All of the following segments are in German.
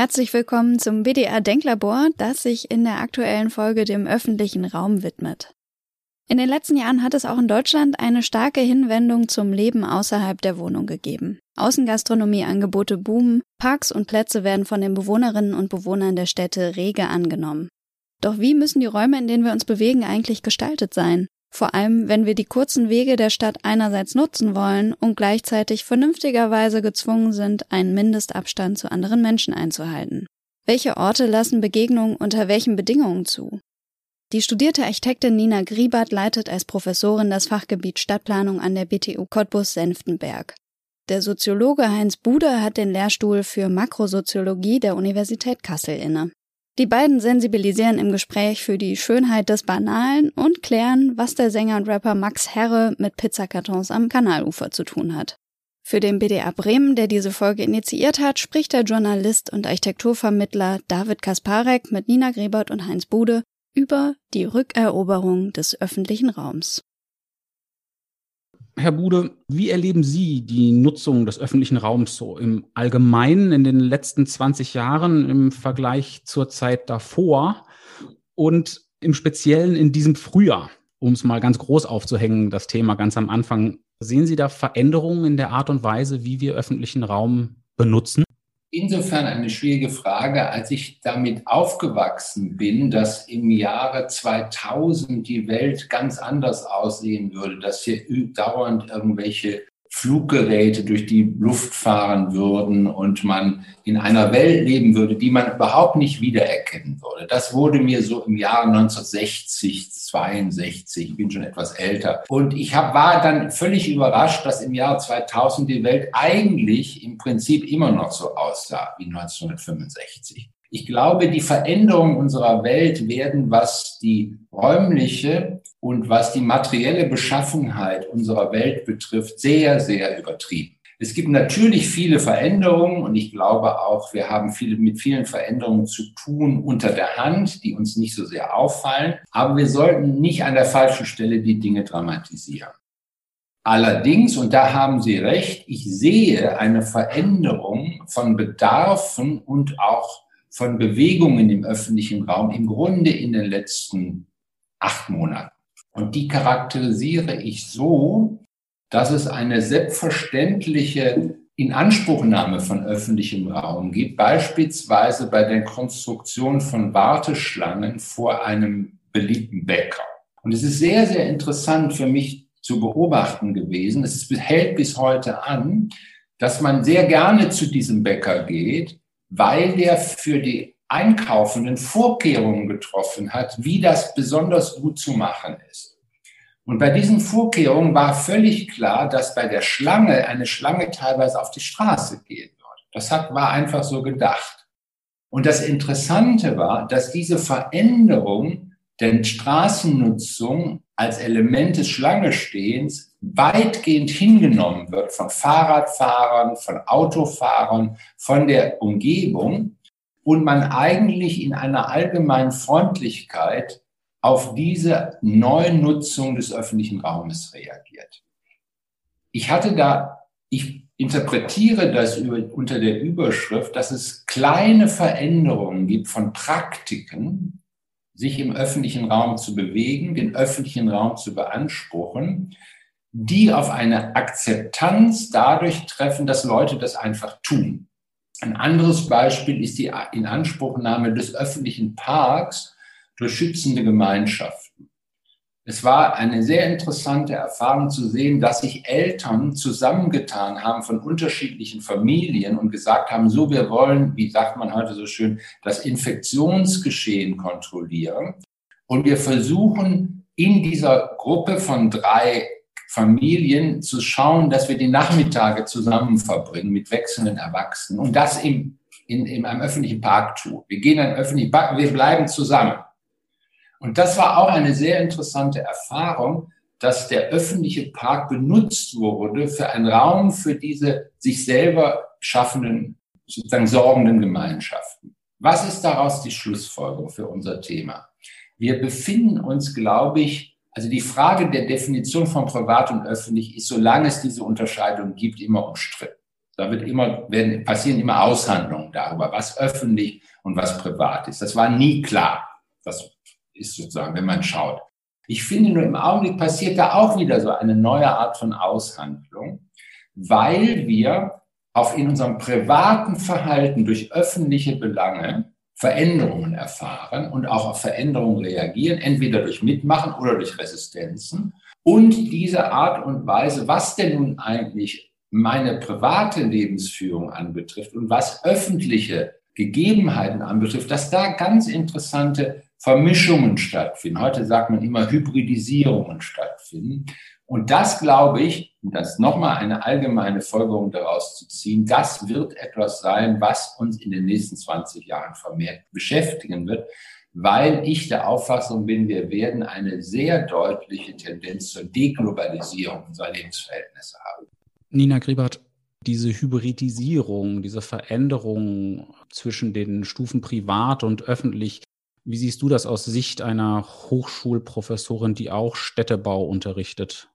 Herzlich willkommen zum BDR Denklabor, das sich in der aktuellen Folge dem öffentlichen Raum widmet. In den letzten Jahren hat es auch in Deutschland eine starke Hinwendung zum Leben außerhalb der Wohnung gegeben. Außengastronomieangebote boomen, Parks und Plätze werden von den Bewohnerinnen und Bewohnern der Städte rege angenommen. Doch wie müssen die Räume, in denen wir uns bewegen, eigentlich gestaltet sein? Vor allem, wenn wir die kurzen Wege der Stadt einerseits nutzen wollen und gleichzeitig vernünftigerweise gezwungen sind, einen Mindestabstand zu anderen Menschen einzuhalten. Welche Orte lassen Begegnungen unter welchen Bedingungen zu? Die studierte Architektin Nina Griebert leitet als Professorin das Fachgebiet Stadtplanung an der BTU Cottbus-Senftenberg. Der Soziologe Heinz Bude hat den Lehrstuhl für Makrosoziologie der Universität Kassel inne. Die beiden sensibilisieren im Gespräch für die Schönheit des Banalen und klären, was der Sänger und Rapper Max Herre mit Pizzakartons am Kanalufer zu tun hat. Für den BDA Bremen, der diese Folge initiiert hat, spricht der Journalist und Architekturvermittler David Kasparek mit Nina Grebert und Heinz Bude über die Rückeroberung des öffentlichen Raums. Herr Bude, wie erleben Sie die Nutzung des öffentlichen Raums so im Allgemeinen in den letzten 20 Jahren im Vergleich zur Zeit davor und im Speziellen in diesem Frühjahr, um es mal ganz groß aufzuhängen, das Thema ganz am Anfang. Sehen Sie da Veränderungen in der Art und Weise, wie wir öffentlichen Raum benutzen? Insofern eine schwierige Frage, als ich damit aufgewachsen bin, dass im Jahre 2000 die Welt ganz anders aussehen würde, dass hier dauernd irgendwelche Fluggeräte durch die Luft fahren würden und man in einer Welt leben würde, die man überhaupt nicht wiedererkennen würde. Das wurde mir so im Jahre 1960, 62, ich bin schon etwas älter. Und ich hab, war dann völlig überrascht, dass im Jahr 2000 die Welt eigentlich im Prinzip immer noch so aussah wie 1965. Ich glaube, die Veränderungen unserer Welt werden, was die räumliche und was die materielle Beschaffenheit unserer Welt betrifft, sehr, sehr übertrieben. Es gibt natürlich viele Veränderungen und ich glaube auch, wir haben viele, mit vielen Veränderungen zu tun unter der Hand, die uns nicht so sehr auffallen. Aber wir sollten nicht an der falschen Stelle die Dinge dramatisieren. Allerdings, und da haben Sie recht, ich sehe eine Veränderung von Bedarfen und auch von Bewegungen im öffentlichen Raum im Grunde in den letzten acht Monaten. Und die charakterisiere ich so, dass es eine selbstverständliche Inanspruchnahme von öffentlichem Raum gibt, beispielsweise bei der Konstruktion von Warteschlangen vor einem beliebten Bäcker. Und es ist sehr, sehr interessant für mich zu beobachten gewesen. Es hält bis heute an, dass man sehr gerne zu diesem Bäcker geht, weil der für die Einkaufenden Vorkehrungen getroffen hat, wie das besonders gut zu machen ist. Und bei diesen Vorkehrungen war völlig klar, dass bei der Schlange eine Schlange teilweise auf die Straße gehen würde. Das hat, war einfach so gedacht. Und das Interessante war, dass diese Veränderung der Straßennutzung als Element des Schlangestehens weitgehend hingenommen wird von Fahrradfahrern, von Autofahrern, von der Umgebung und man eigentlich in einer allgemeinen Freundlichkeit auf diese Neunutzung des öffentlichen Raumes reagiert. Ich hatte da, ich interpretiere das über, unter der Überschrift, dass es kleine Veränderungen gibt von Praktiken, sich im öffentlichen Raum zu bewegen, den öffentlichen Raum zu beanspruchen, die auf eine Akzeptanz dadurch treffen, dass Leute das einfach tun. Ein anderes Beispiel ist die Inanspruchnahme des öffentlichen Parks durch schützende Gemeinschaften. Es war eine sehr interessante Erfahrung zu sehen, dass sich Eltern zusammengetan haben von unterschiedlichen Familien und gesagt haben, so wir wollen, wie sagt man heute so schön, das Infektionsgeschehen kontrollieren. Und wir versuchen in dieser Gruppe von drei Familien zu schauen, dass wir die Nachmittage zusammen verbringen mit wechselnden Erwachsenen und das im, in, in einem öffentlichen Park tun. Wir gehen in einen öffentlichen Park, wir bleiben zusammen. Und das war auch eine sehr interessante Erfahrung, dass der öffentliche Park benutzt wurde für einen Raum für diese sich selber schaffenden, sozusagen sorgenden Gemeinschaften. Was ist daraus die Schlussfolgerung für unser Thema? Wir befinden uns, glaube ich, also die Frage der Definition von privat und öffentlich ist, solange es diese Unterscheidung gibt, immer umstritten. Da wird immer, werden, passieren immer Aushandlungen darüber, was öffentlich und was privat ist. Das war nie klar. Das ist sozusagen, wenn man schaut. Ich finde nur im Augenblick passiert da auch wieder so eine neue Art von Aushandlung, weil wir auch in unserem privaten Verhalten durch öffentliche Belange Veränderungen erfahren und auch auf Veränderungen reagieren, entweder durch Mitmachen oder durch Resistenzen. Und diese Art und Weise, was denn nun eigentlich meine private Lebensführung anbetrifft und was öffentliche Gegebenheiten anbetrifft, dass da ganz interessante Vermischungen stattfinden. Heute sagt man immer Hybridisierungen stattfinden. Und das glaube ich, um das nochmal eine allgemeine Folgerung daraus zu ziehen, das wird etwas sein, was uns in den nächsten 20 Jahren vermehrt beschäftigen wird, weil ich der Auffassung bin, wir werden eine sehr deutliche Tendenz zur Deglobalisierung unserer Lebensverhältnisse haben. Nina Griebert, diese Hybridisierung, diese Veränderung zwischen den Stufen privat und öffentlich, wie siehst du das aus Sicht einer Hochschulprofessorin, die auch Städtebau unterrichtet?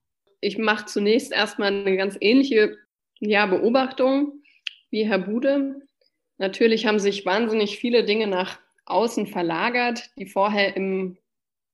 Ich mache zunächst erstmal eine ganz ähnliche ja, Beobachtung wie Herr Bude. Natürlich haben sich wahnsinnig viele Dinge nach außen verlagert, die vorher im,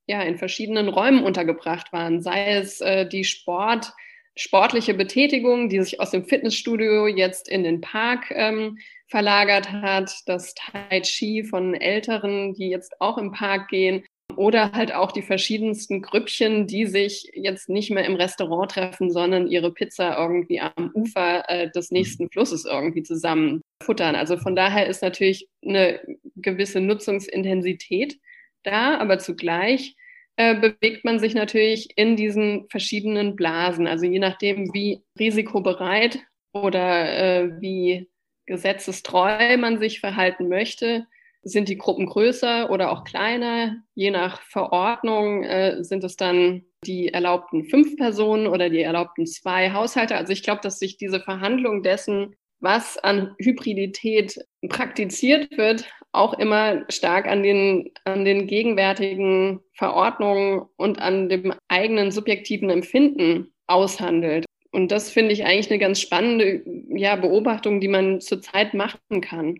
ja, in verschiedenen Räumen untergebracht waren. Sei es äh, die Sport, sportliche Betätigung, die sich aus dem Fitnessstudio jetzt in den Park ähm, verlagert hat, das Tai Chi von Älteren, die jetzt auch im Park gehen, oder halt auch die verschiedensten Grüppchen, die sich jetzt nicht mehr im Restaurant treffen, sondern ihre Pizza irgendwie am Ufer äh, des nächsten Flusses irgendwie zusammen futtern. Also von daher ist natürlich eine gewisse Nutzungsintensität da, aber zugleich äh, bewegt man sich natürlich in diesen verschiedenen Blasen. Also je nachdem, wie risikobereit oder äh, wie gesetzestreu man sich verhalten möchte, sind die Gruppen größer oder auch kleiner. Je nach Verordnung äh, sind es dann die erlaubten fünf Personen oder die erlaubten zwei Haushalte. Also ich glaube, dass sich diese Verhandlung dessen, was an Hybridität praktiziert wird, auch immer stark an den, an den gegenwärtigen Verordnungen und an dem eigenen subjektiven Empfinden aushandelt. Und das finde ich eigentlich eine ganz spannende ja, Beobachtung, die man zurzeit machen kann.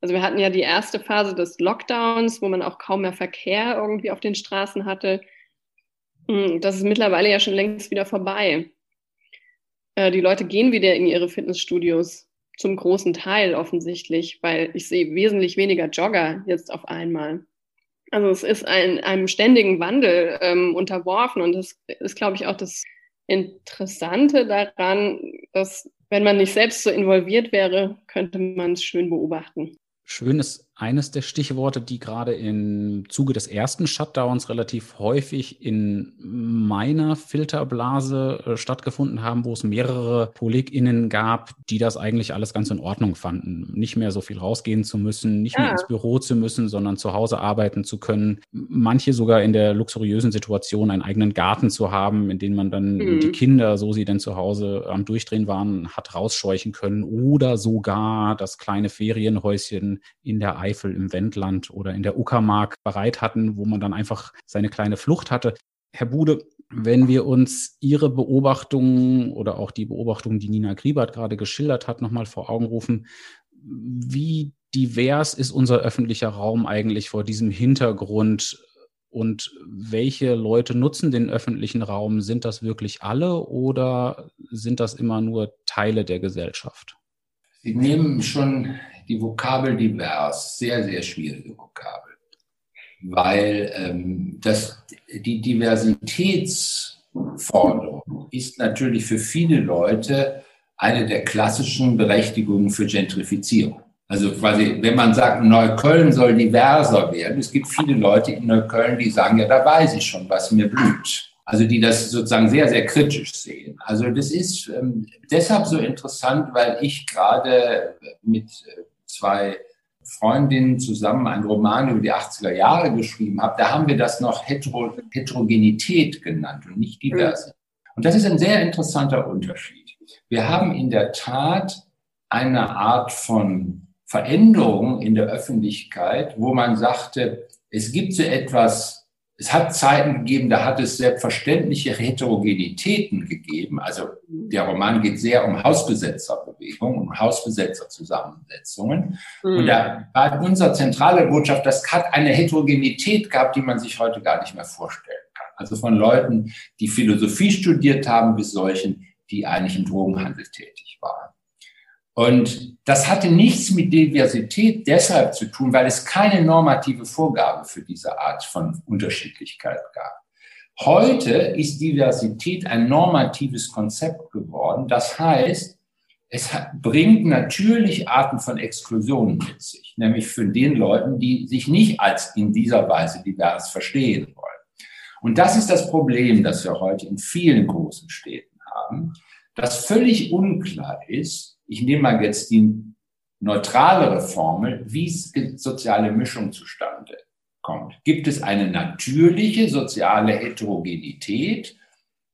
Also wir hatten ja die erste Phase des Lockdowns, wo man auch kaum mehr Verkehr irgendwie auf den Straßen hatte. Hm, das ist mittlerweile ja schon längst wieder vorbei. Äh, die Leute gehen wieder in ihre Fitnessstudios, zum großen Teil offensichtlich, weil ich sehe wesentlich weniger Jogger jetzt auf einmal. Also es ist ein, einem ständigen Wandel ähm, unterworfen und das ist, glaube ich, auch das Interessante daran, dass wenn man nicht selbst so involviert wäre, könnte man es schön beobachten. Schön ist eines der Stichworte, die gerade im Zuge des ersten Shutdowns relativ häufig in meiner Filterblase äh, stattgefunden haben, wo es mehrere KollegInnen gab, die das eigentlich alles ganz in Ordnung fanden. Nicht mehr so viel rausgehen zu müssen, nicht ja. mehr ins Büro zu müssen, sondern zu Hause arbeiten zu können. Manche sogar in der luxuriösen Situation, einen eigenen Garten zu haben, in dem man dann mhm. die Kinder, so sie denn zu Hause am Durchdrehen waren, hat rausscheuchen können oder sogar das kleine Ferienhäuschen in der Eifel im Wendland oder in der Uckermark bereit hatten, wo man dann einfach seine kleine Flucht hatte. Herr Bude, wenn wir uns Ihre Beobachtungen oder auch die Beobachtungen, die Nina Griebert gerade geschildert hat, nochmal vor Augen rufen, wie divers ist unser öffentlicher Raum eigentlich vor diesem Hintergrund und welche Leute nutzen den öffentlichen Raum? Sind das wirklich alle oder sind das immer nur Teile der Gesellschaft? Sie nehmen schon die Vokabel divers, sehr, sehr schwierige Vokabel, weil ähm, das, die Diversitätsforderung ist natürlich für viele Leute eine der klassischen Berechtigungen für Gentrifizierung. Also quasi, wenn man sagt, Neukölln soll diverser werden, es gibt viele Leute in Neukölln, die sagen, ja, da weiß ich schon, was mir blüht. Also die das sozusagen sehr, sehr kritisch sehen. Also das ist ähm, deshalb so interessant, weil ich gerade mit äh, zwei Freundinnen zusammen einen Roman über die 80er Jahre geschrieben habe, da haben wir das noch Hetero Heterogenität genannt und nicht Diversität. Und das ist ein sehr interessanter Unterschied. Wir haben in der Tat eine Art von Veränderung in der Öffentlichkeit, wo man sagte, es gibt so etwas, es hat Zeiten gegeben, da hat es selbstverständliche Heterogenitäten gegeben. Also der Roman geht sehr um Hausbesetzer Bürgerbewegung und Hausbesetzerzusammensetzungen. Mhm. Und da war unsere zentrale Botschaft, das hat eine Heterogenität gehabt, die man sich heute gar nicht mehr vorstellen kann. Also von Leuten, die Philosophie studiert haben, bis solchen, die eigentlich im Drogenhandel tätig waren. Und das hatte nichts mit Diversität deshalb zu tun, weil es keine normative Vorgabe für diese Art von Unterschiedlichkeit gab. Heute ist Diversität ein normatives Konzept geworden. Das heißt, es bringt natürlich Arten von Exklusionen mit sich, nämlich für den Leuten, die sich nicht als in dieser Weise divers verstehen wollen. Und das ist das Problem, das wir heute in vielen großen Städten haben, dass völlig unklar ist, ich nehme mal jetzt die neutralere Formel, wie soziale Mischung zustande kommt. Gibt es eine natürliche soziale Heterogenität,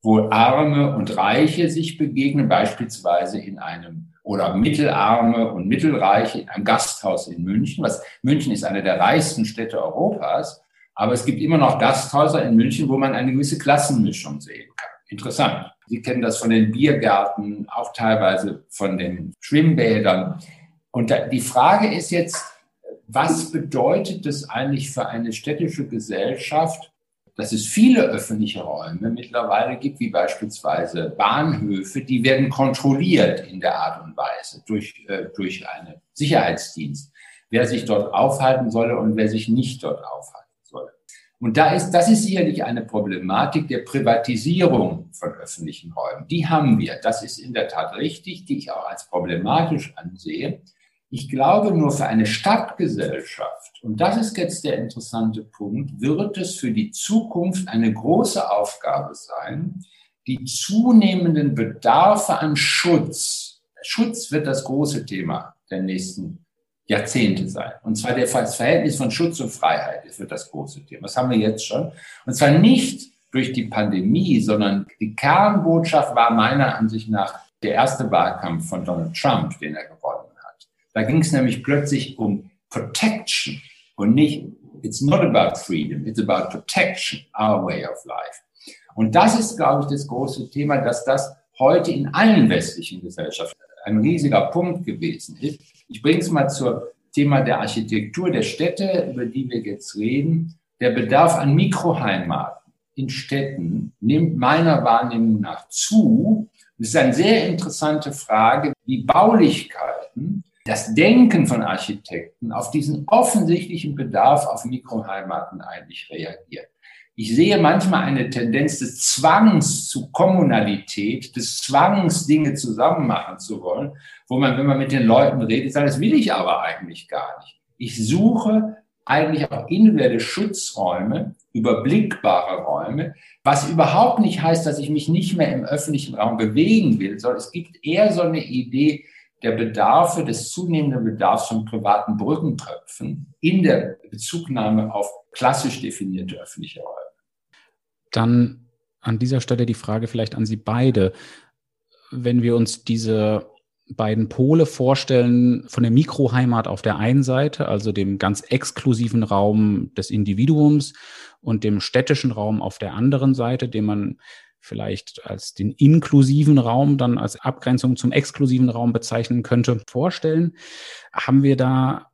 wo Arme und Reiche sich begegnen, beispielsweise in einem oder Mittelarme und Mittelreiche in Gasthaus in München. Was, München ist eine der reichsten Städte Europas, aber es gibt immer noch Gasthäuser in München, wo man eine gewisse Klassenmischung sehen kann. Interessant. Sie kennen das von den Biergärten, auch teilweise von den Schwimmbädern. Und die Frage ist jetzt, was bedeutet das eigentlich für eine städtische Gesellschaft, dass es viele öffentliche Räume mittlerweile gibt, wie beispielsweise Bahnhöfe, die werden kontrolliert in der Art und Weise durch, äh, durch einen Sicherheitsdienst, wer sich dort aufhalten solle und wer sich nicht dort aufhalten. Und da ist, das ist sicherlich eine Problematik der Privatisierung von öffentlichen Räumen. Die haben wir. Das ist in der Tat richtig, die ich auch als problematisch ansehe. Ich glaube nur für eine Stadtgesellschaft, und das ist jetzt der interessante Punkt, wird es für die Zukunft eine große Aufgabe sein, die zunehmenden Bedarfe an Schutz, Schutz wird das große Thema der nächsten Jahrzehnte sein. Und zwar das Verhältnis von Schutz und Freiheit ist wird das große Thema. Das haben wir jetzt schon. Und zwar nicht durch die Pandemie, sondern die Kernbotschaft war meiner Ansicht nach der erste Wahlkampf von Donald Trump, den er gewonnen hat. Da ging es nämlich plötzlich um Protection und nicht, it's not about freedom, it's about protection, our way of life. Und das ist, glaube ich, das große Thema, dass das heute in allen westlichen Gesellschaften ein riesiger Punkt gewesen ist. Ich bringe es mal zum Thema der Architektur der Städte, über die wir jetzt reden. Der Bedarf an Mikroheimaten in Städten nimmt meiner Wahrnehmung nach zu. Das ist eine sehr interessante Frage, wie Baulichkeiten, das Denken von Architekten auf diesen offensichtlichen Bedarf auf Mikroheimaten eigentlich reagiert. Ich sehe manchmal eine Tendenz des Zwangs zu Kommunalität, des Zwangs, Dinge zusammen machen zu wollen, wo man, wenn man mit den Leuten redet, sagt, das will ich aber eigentlich gar nicht. Ich suche eigentlich auch individuelle Schutzräume, überblickbare Räume, was überhaupt nicht heißt, dass ich mich nicht mehr im öffentlichen Raum bewegen will, sondern es gibt eher so eine Idee der Bedarfe, des zunehmenden Bedarfs von privaten Brückentöpfen in der Bezugnahme auf klassisch definierte öffentliche Räume. Dann an dieser Stelle die Frage vielleicht an Sie beide. Wenn wir uns diese beiden Pole vorstellen, von der Mikroheimat auf der einen Seite, also dem ganz exklusiven Raum des Individuums und dem städtischen Raum auf der anderen Seite, den man vielleicht als den inklusiven Raum dann als Abgrenzung zum exklusiven Raum bezeichnen könnte, vorstellen, haben wir da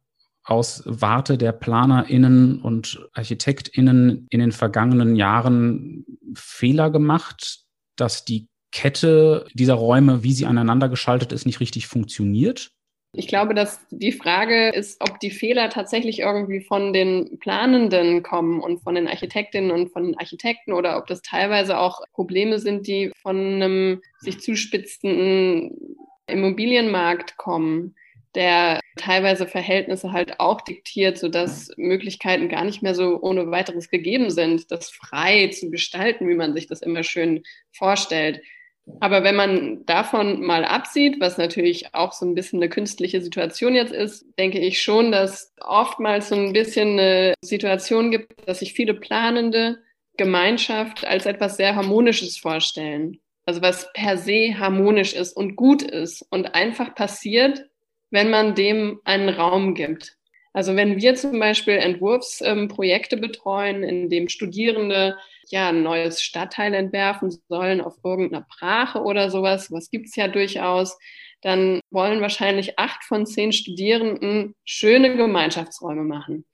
aus Warte der PlanerInnen und ArchitektInnen in den vergangenen Jahren Fehler gemacht, dass die Kette dieser Räume, wie sie aneinander geschaltet ist, nicht richtig funktioniert? Ich glaube, dass die Frage ist, ob die Fehler tatsächlich irgendwie von den Planenden kommen und von den Architektinnen und von den Architekten oder ob das teilweise auch Probleme sind, die von einem sich zuspitzenden Immobilienmarkt kommen der teilweise Verhältnisse halt auch diktiert, sodass Möglichkeiten gar nicht mehr so ohne weiteres gegeben sind, das frei zu gestalten, wie man sich das immer schön vorstellt. Aber wenn man davon mal absieht, was natürlich auch so ein bisschen eine künstliche Situation jetzt ist, denke ich schon, dass oftmals so ein bisschen eine Situation gibt, dass sich viele planende Gemeinschaft als etwas sehr Harmonisches vorstellen. Also was per se harmonisch ist und gut ist und einfach passiert, wenn man dem einen Raum gibt. Also wenn wir zum Beispiel Entwurfsprojekte ähm, betreuen, in dem Studierende ja ein neues Stadtteil entwerfen sollen auf irgendeiner Brache oder sowas, was gibt's ja durchaus, dann wollen wahrscheinlich acht von zehn Studierenden schöne Gemeinschaftsräume machen.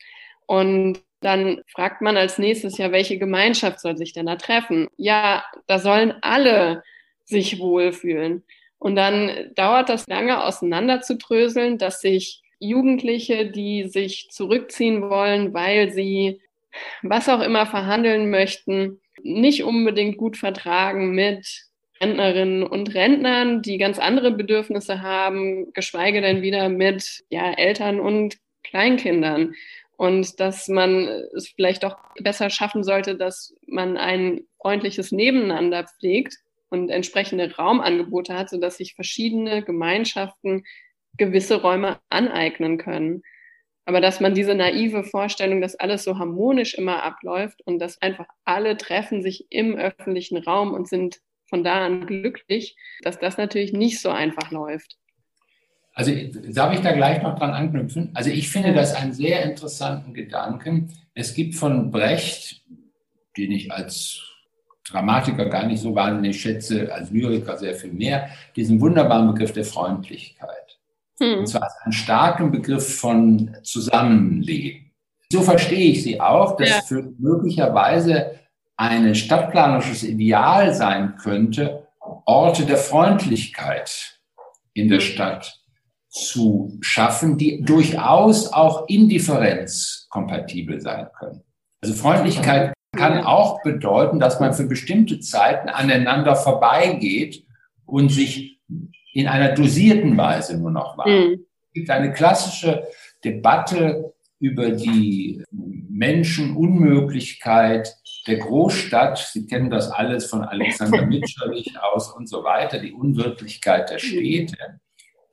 Und dann fragt man als nächstes ja, welche Gemeinschaft soll sich denn da treffen? Ja, da sollen alle sich wohlfühlen. Und dann dauert das lange auseinanderzudröseln, dass sich Jugendliche, die sich zurückziehen wollen, weil sie was auch immer verhandeln möchten, nicht unbedingt gut vertragen mit Rentnerinnen und Rentnern, die ganz andere Bedürfnisse haben, geschweige denn wieder mit ja, Eltern und Kleinkindern. Und dass man es vielleicht doch besser schaffen sollte, dass man ein freundliches Nebeneinander pflegt und entsprechende Raumangebote hat, sodass sich verschiedene Gemeinschaften gewisse Räume aneignen können. Aber dass man diese naive Vorstellung, dass alles so harmonisch immer abläuft und dass einfach alle treffen sich im öffentlichen Raum und sind von da an glücklich, dass das natürlich nicht so einfach läuft. Also darf ich da gleich noch dran anknüpfen? Also ich finde das einen sehr interessanten Gedanken. Es gibt von Brecht, den ich als Dramatiker gar nicht so wahnsinnig schätze, als Lyriker sehr viel mehr, diesen wunderbaren Begriff der Freundlichkeit. Hm. Und zwar als einen starken Begriff von Zusammenleben. So verstehe ich sie auch, dass ja. für möglicherweise ein stadtplanerisches Ideal sein könnte, Orte der Freundlichkeit in der Stadt zu schaffen, die durchaus auch indifferenzkompatibel sein können. Also Freundlichkeit kann auch bedeuten, dass man für bestimmte Zeiten aneinander vorbeigeht und sich in einer dosierten Weise nur noch wahrnimmt. Mhm. Es gibt eine klassische Debatte über die Menschenunmöglichkeit der Großstadt. Sie kennen das alles von Alexander Mitscherlich aus und so weiter, die Unwirklichkeit der Städte.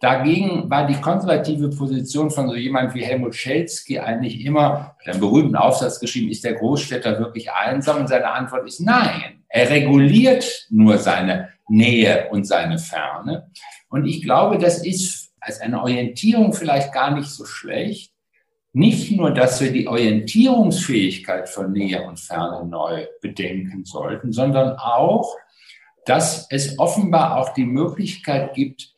Dagegen war die konservative Position von so jemand wie Helmut Schelsky eigentlich immer, der berühmten Aufsatz geschrieben, ist der Großstädter wirklich einsam? Und seine Antwort ist nein. Er reguliert nur seine Nähe und seine Ferne. Und ich glaube, das ist als eine Orientierung vielleicht gar nicht so schlecht. Nicht nur, dass wir die Orientierungsfähigkeit von Nähe und Ferne neu bedenken sollten, sondern auch, dass es offenbar auch die Möglichkeit gibt,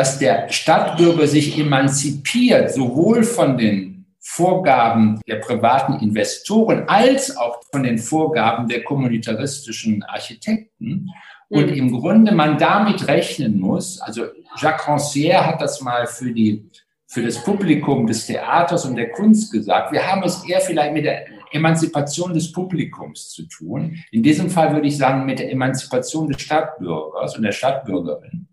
dass der Stadtbürger sich emanzipiert, sowohl von den Vorgaben der privaten Investoren als auch von den Vorgaben der kommunitaristischen Architekten. Und mhm. im Grunde man damit rechnen muss, also Jacques Rancière hat das mal für, die, für das Publikum des Theaters und der Kunst gesagt, wir haben es eher vielleicht mit der Emanzipation des Publikums zu tun. In diesem Fall würde ich sagen mit der Emanzipation des Stadtbürgers und der Stadtbürgerin.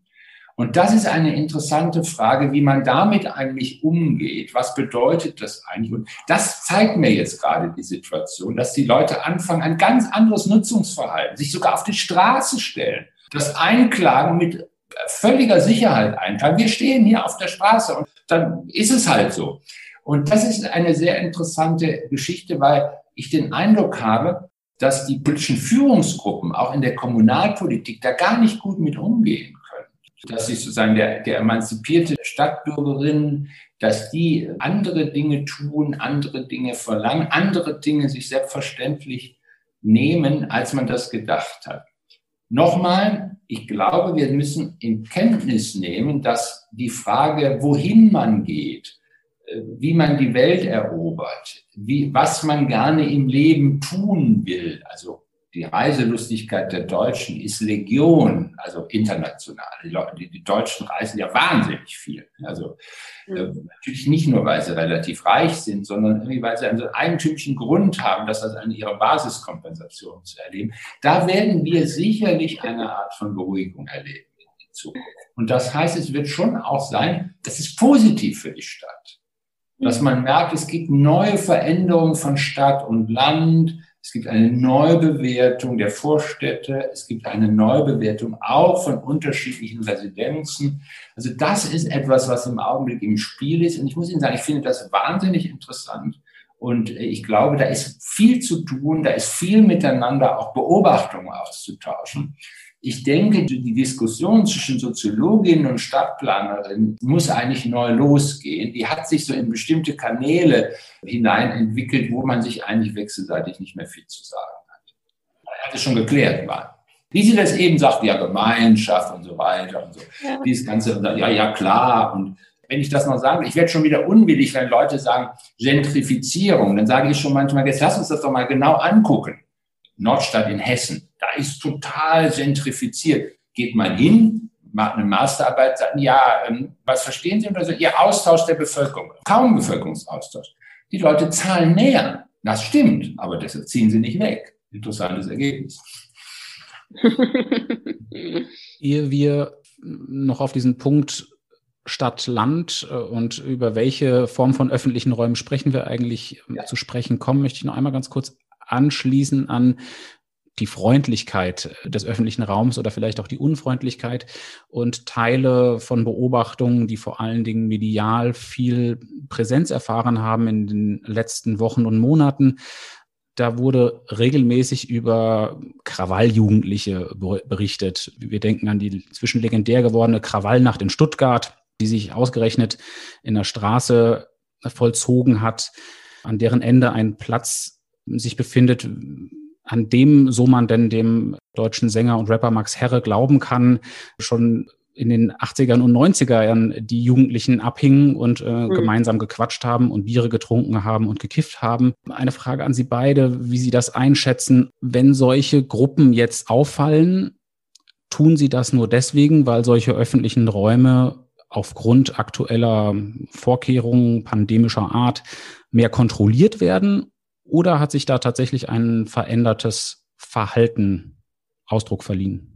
Und das ist eine interessante Frage, wie man damit eigentlich umgeht. Was bedeutet das eigentlich? Und das zeigt mir jetzt gerade die Situation, dass die Leute anfangen, ein ganz anderes Nutzungsverhalten, sich sogar auf die Straße stellen, das Einklagen mit völliger Sicherheit einklagen. Wir stehen hier auf der Straße und dann ist es halt so. Und das ist eine sehr interessante Geschichte, weil ich den Eindruck habe, dass die politischen Führungsgruppen auch in der Kommunalpolitik da gar nicht gut mit umgehen dass sich sozusagen der, der emanzipierte Stadtbürgerin, dass die andere Dinge tun, andere Dinge verlangen, andere Dinge sich selbstverständlich nehmen, als man das gedacht hat. Nochmal, ich glaube, wir müssen in Kenntnis nehmen, dass die Frage, wohin man geht, äh, wie man die Welt erobert, wie, was man gerne im Leben tun will, also die Reiselustigkeit der Deutschen ist Legion, also international. Die, Leute, die, die Deutschen reisen ja wahnsinnig viel. Also äh, natürlich nicht nur, weil sie relativ reich sind, sondern irgendwie, weil sie einen so eigentümlichen Grund haben, das als eine ihrer Basiskompensation zu erleben. Da werden wir sicherlich eine Art von Beruhigung erleben in Zukunft. Und das heißt, es wird schon auch sein, das ist positiv für die Stadt. Dass man merkt, es gibt neue Veränderungen von Stadt und Land, es gibt eine Neubewertung der Vorstädte. Es gibt eine Neubewertung auch von unterschiedlichen Residenzen. Also das ist etwas, was im Augenblick im Spiel ist. Und ich muss Ihnen sagen, ich finde das wahnsinnig interessant. Und ich glaube, da ist viel zu tun, da ist viel miteinander auch Beobachtungen auszutauschen. Ich denke, die Diskussion zwischen Soziologinnen und Stadtplanerinnen muss eigentlich neu losgehen. Die hat sich so in bestimmte Kanäle hinein entwickelt, wo man sich eigentlich wechselseitig nicht mehr viel zu sagen hat. Er hat es schon geklärt, war. Wie sie das eben sagt, ja, Gemeinschaft und so weiter und so. Ja. Dieses Ganze, ja, ja, klar. Und wenn ich das noch sage, ich werde schon wieder unwillig, wenn Leute sagen Gentrifizierung, dann sage ich schon manchmal, jetzt lass uns das doch mal genau angucken. Nordstadt in Hessen, da ist total gentrifiziert. Geht man hin, macht eine Masterarbeit, sagt, ja, ähm, was verstehen Sie unter so? Ihr Austausch der Bevölkerung. Kaum Bevölkerungsaustausch. Die Leute zahlen näher. Das stimmt, aber deshalb ziehen sie nicht weg. Interessantes Ergebnis. Ehe wir noch auf diesen Punkt Stadt, Land äh, und über welche Form von öffentlichen Räumen sprechen wir eigentlich ähm, ja. zu sprechen kommen, möchte ich noch einmal ganz kurz anschließen an die Freundlichkeit des öffentlichen Raums oder vielleicht auch die Unfreundlichkeit und Teile von Beobachtungen, die vor allen Dingen medial viel Präsenz erfahren haben in den letzten Wochen und Monaten. Da wurde regelmäßig über Krawalljugendliche berichtet. Wir denken an die zwischenlegendär gewordene Krawallnacht in Stuttgart, die sich ausgerechnet in der Straße vollzogen hat, an deren Ende ein Platz sich befindet, an dem, so man denn dem deutschen Sänger und Rapper Max Herre glauben kann, schon in den 80ern und 90ern die Jugendlichen abhingen und äh, mhm. gemeinsam gequatscht haben und Biere getrunken haben und gekifft haben. Eine Frage an Sie beide, wie Sie das einschätzen. Wenn solche Gruppen jetzt auffallen, tun Sie das nur deswegen, weil solche öffentlichen Räume aufgrund aktueller Vorkehrungen pandemischer Art mehr kontrolliert werden? Oder hat sich da tatsächlich ein verändertes Verhalten Ausdruck verliehen?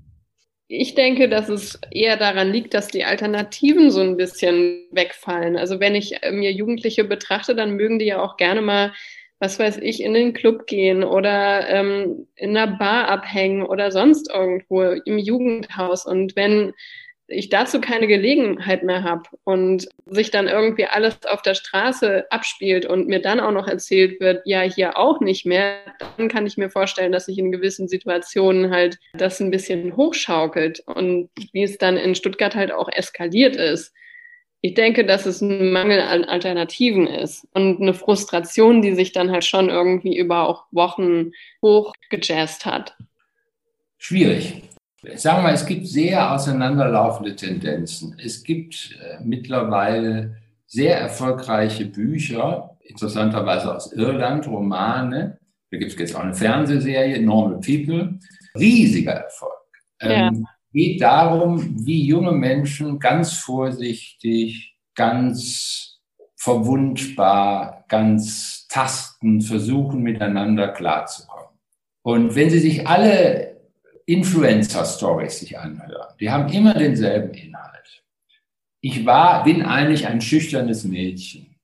Ich denke, dass es eher daran liegt, dass die Alternativen so ein bisschen wegfallen. Also wenn ich äh, mir Jugendliche betrachte, dann mögen die ja auch gerne mal, was weiß ich, in den Club gehen oder ähm, in einer Bar abhängen oder sonst irgendwo im Jugendhaus. Und wenn ich dazu keine Gelegenheit mehr habe und sich dann irgendwie alles auf der Straße abspielt und mir dann auch noch erzählt wird, ja, hier auch nicht mehr, dann kann ich mir vorstellen, dass sich in gewissen Situationen halt das ein bisschen hochschaukelt und wie es dann in Stuttgart halt auch eskaliert ist. Ich denke, dass es ein Mangel an Alternativen ist und eine Frustration, die sich dann halt schon irgendwie über auch Wochen hochgejazzt hat. Schwierig. Sagen wir mal, es gibt sehr auseinanderlaufende Tendenzen. Es gibt äh, mittlerweile sehr erfolgreiche Bücher, interessanterweise aus Irland, Romane. Da gibt es jetzt auch eine Fernsehserie, Normal People. Riesiger Erfolg. Ja. Ähm, geht darum, wie junge Menschen ganz vorsichtig, ganz verwundbar, ganz tasten, versuchen miteinander klarzukommen. Und wenn Sie sich alle Influencer-Stories sich anhören. Die haben immer denselben Inhalt. Ich war, bin eigentlich ein schüchternes Mädchen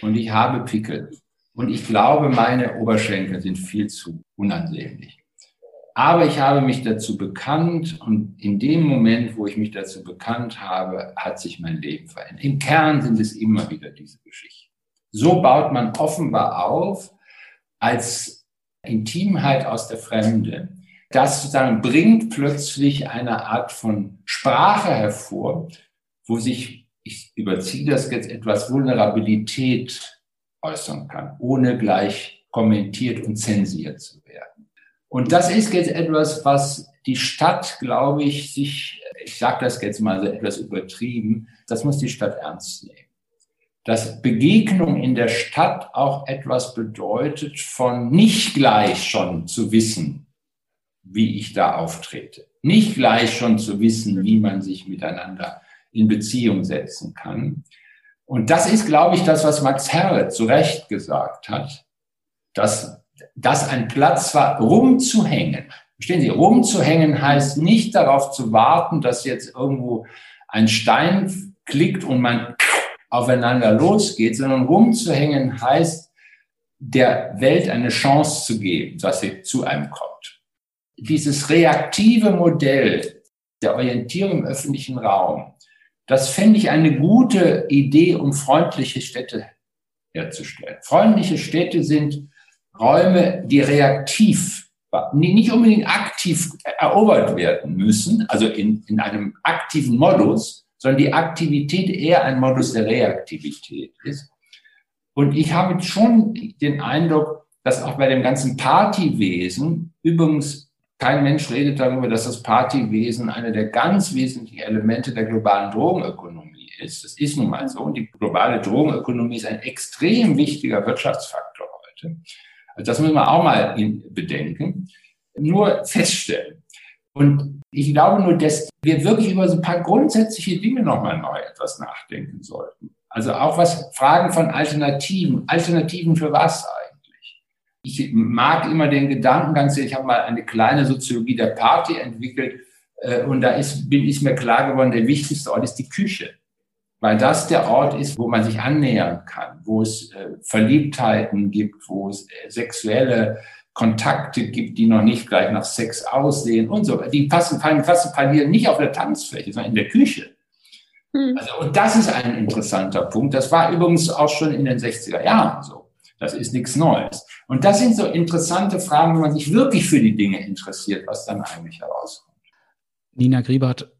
und ich habe Pickel. Und ich glaube, meine Oberschenkel sind viel zu unansehnlich. Aber ich habe mich dazu bekannt und in dem Moment, wo ich mich dazu bekannt habe, hat sich mein Leben verändert. Im Kern sind es immer wieder diese Geschichten. So baut man offenbar auf als Intimheit aus der Fremde das sozusagen bringt plötzlich eine Art von Sprache hervor, wo sich, ich überziehe das jetzt etwas, Vulnerabilität äußern kann, ohne gleich kommentiert und zensiert zu werden. Und das ist jetzt etwas, was die Stadt, glaube ich, sich, ich sage das jetzt mal so etwas übertrieben, das muss die Stadt ernst nehmen. Dass Begegnung in der Stadt auch etwas bedeutet von nicht gleich schon zu wissen, wie ich da auftrete. Nicht gleich schon zu wissen, wie man sich miteinander in Beziehung setzen kann. Und das ist, glaube ich, das, was Max Herre zu Recht gesagt hat, dass das ein Platz war, rumzuhängen. Verstehen Sie, rumzuhängen heißt nicht darauf zu warten, dass jetzt irgendwo ein Stein klickt und man aufeinander losgeht, sondern rumzuhängen heißt, der Welt eine Chance zu geben, dass sie zu einem kommt dieses reaktive Modell der Orientierung im öffentlichen Raum, das fände ich eine gute Idee, um freundliche Städte herzustellen. Freundliche Städte sind Räume, die reaktiv, nicht unbedingt aktiv erobert werden müssen, also in, in einem aktiven Modus, sondern die Aktivität eher ein Modus der Reaktivität ist. Und ich habe schon den Eindruck, dass auch bei dem ganzen Partywesen übrigens Kein Mensch redet darüber, dass das Partywesen eine der ganz wesentlichen Elemente der globalen Drogenökonomie ist. Das ist nun mal so. Und die globale Drogenökonomie ist ein extrem wichtiger Wirtschaftsfaktor heute. Also das müssen wir auch mal bedenken. Nur feststellen. Und ich glaube nur, dass wir wirklich über so ein paar grundsätzliche Dinge nochmal neu etwas nachdenken sollten. Also auch was Fragen von Alternativen. Alternativen für was? Ich mag immer den Gedankengang, ich habe mal eine kleine Soziologie der Party entwickelt äh, und da ist, bin, ist mir klar geworden, der wichtigste Ort ist die Küche. Weil das der Ort ist, wo man sich annähern kann, wo es äh, Verliebtheiten gibt, wo es äh, sexuelle Kontakte gibt, die noch nicht gleich nach Sex aussehen und so. Die passen, passen, passieren nicht auf der Tanzfläche, sondern in der Küche. Hm. Also, und das ist ein interessanter Punkt. Das war übrigens auch schon in den 60er Jahren so. Das ist nichts Neues. Und das sind so interessante Fragen, wenn man sich wirklich für die Dinge interessiert, was dann eigentlich herauskommt. Nina Griebert,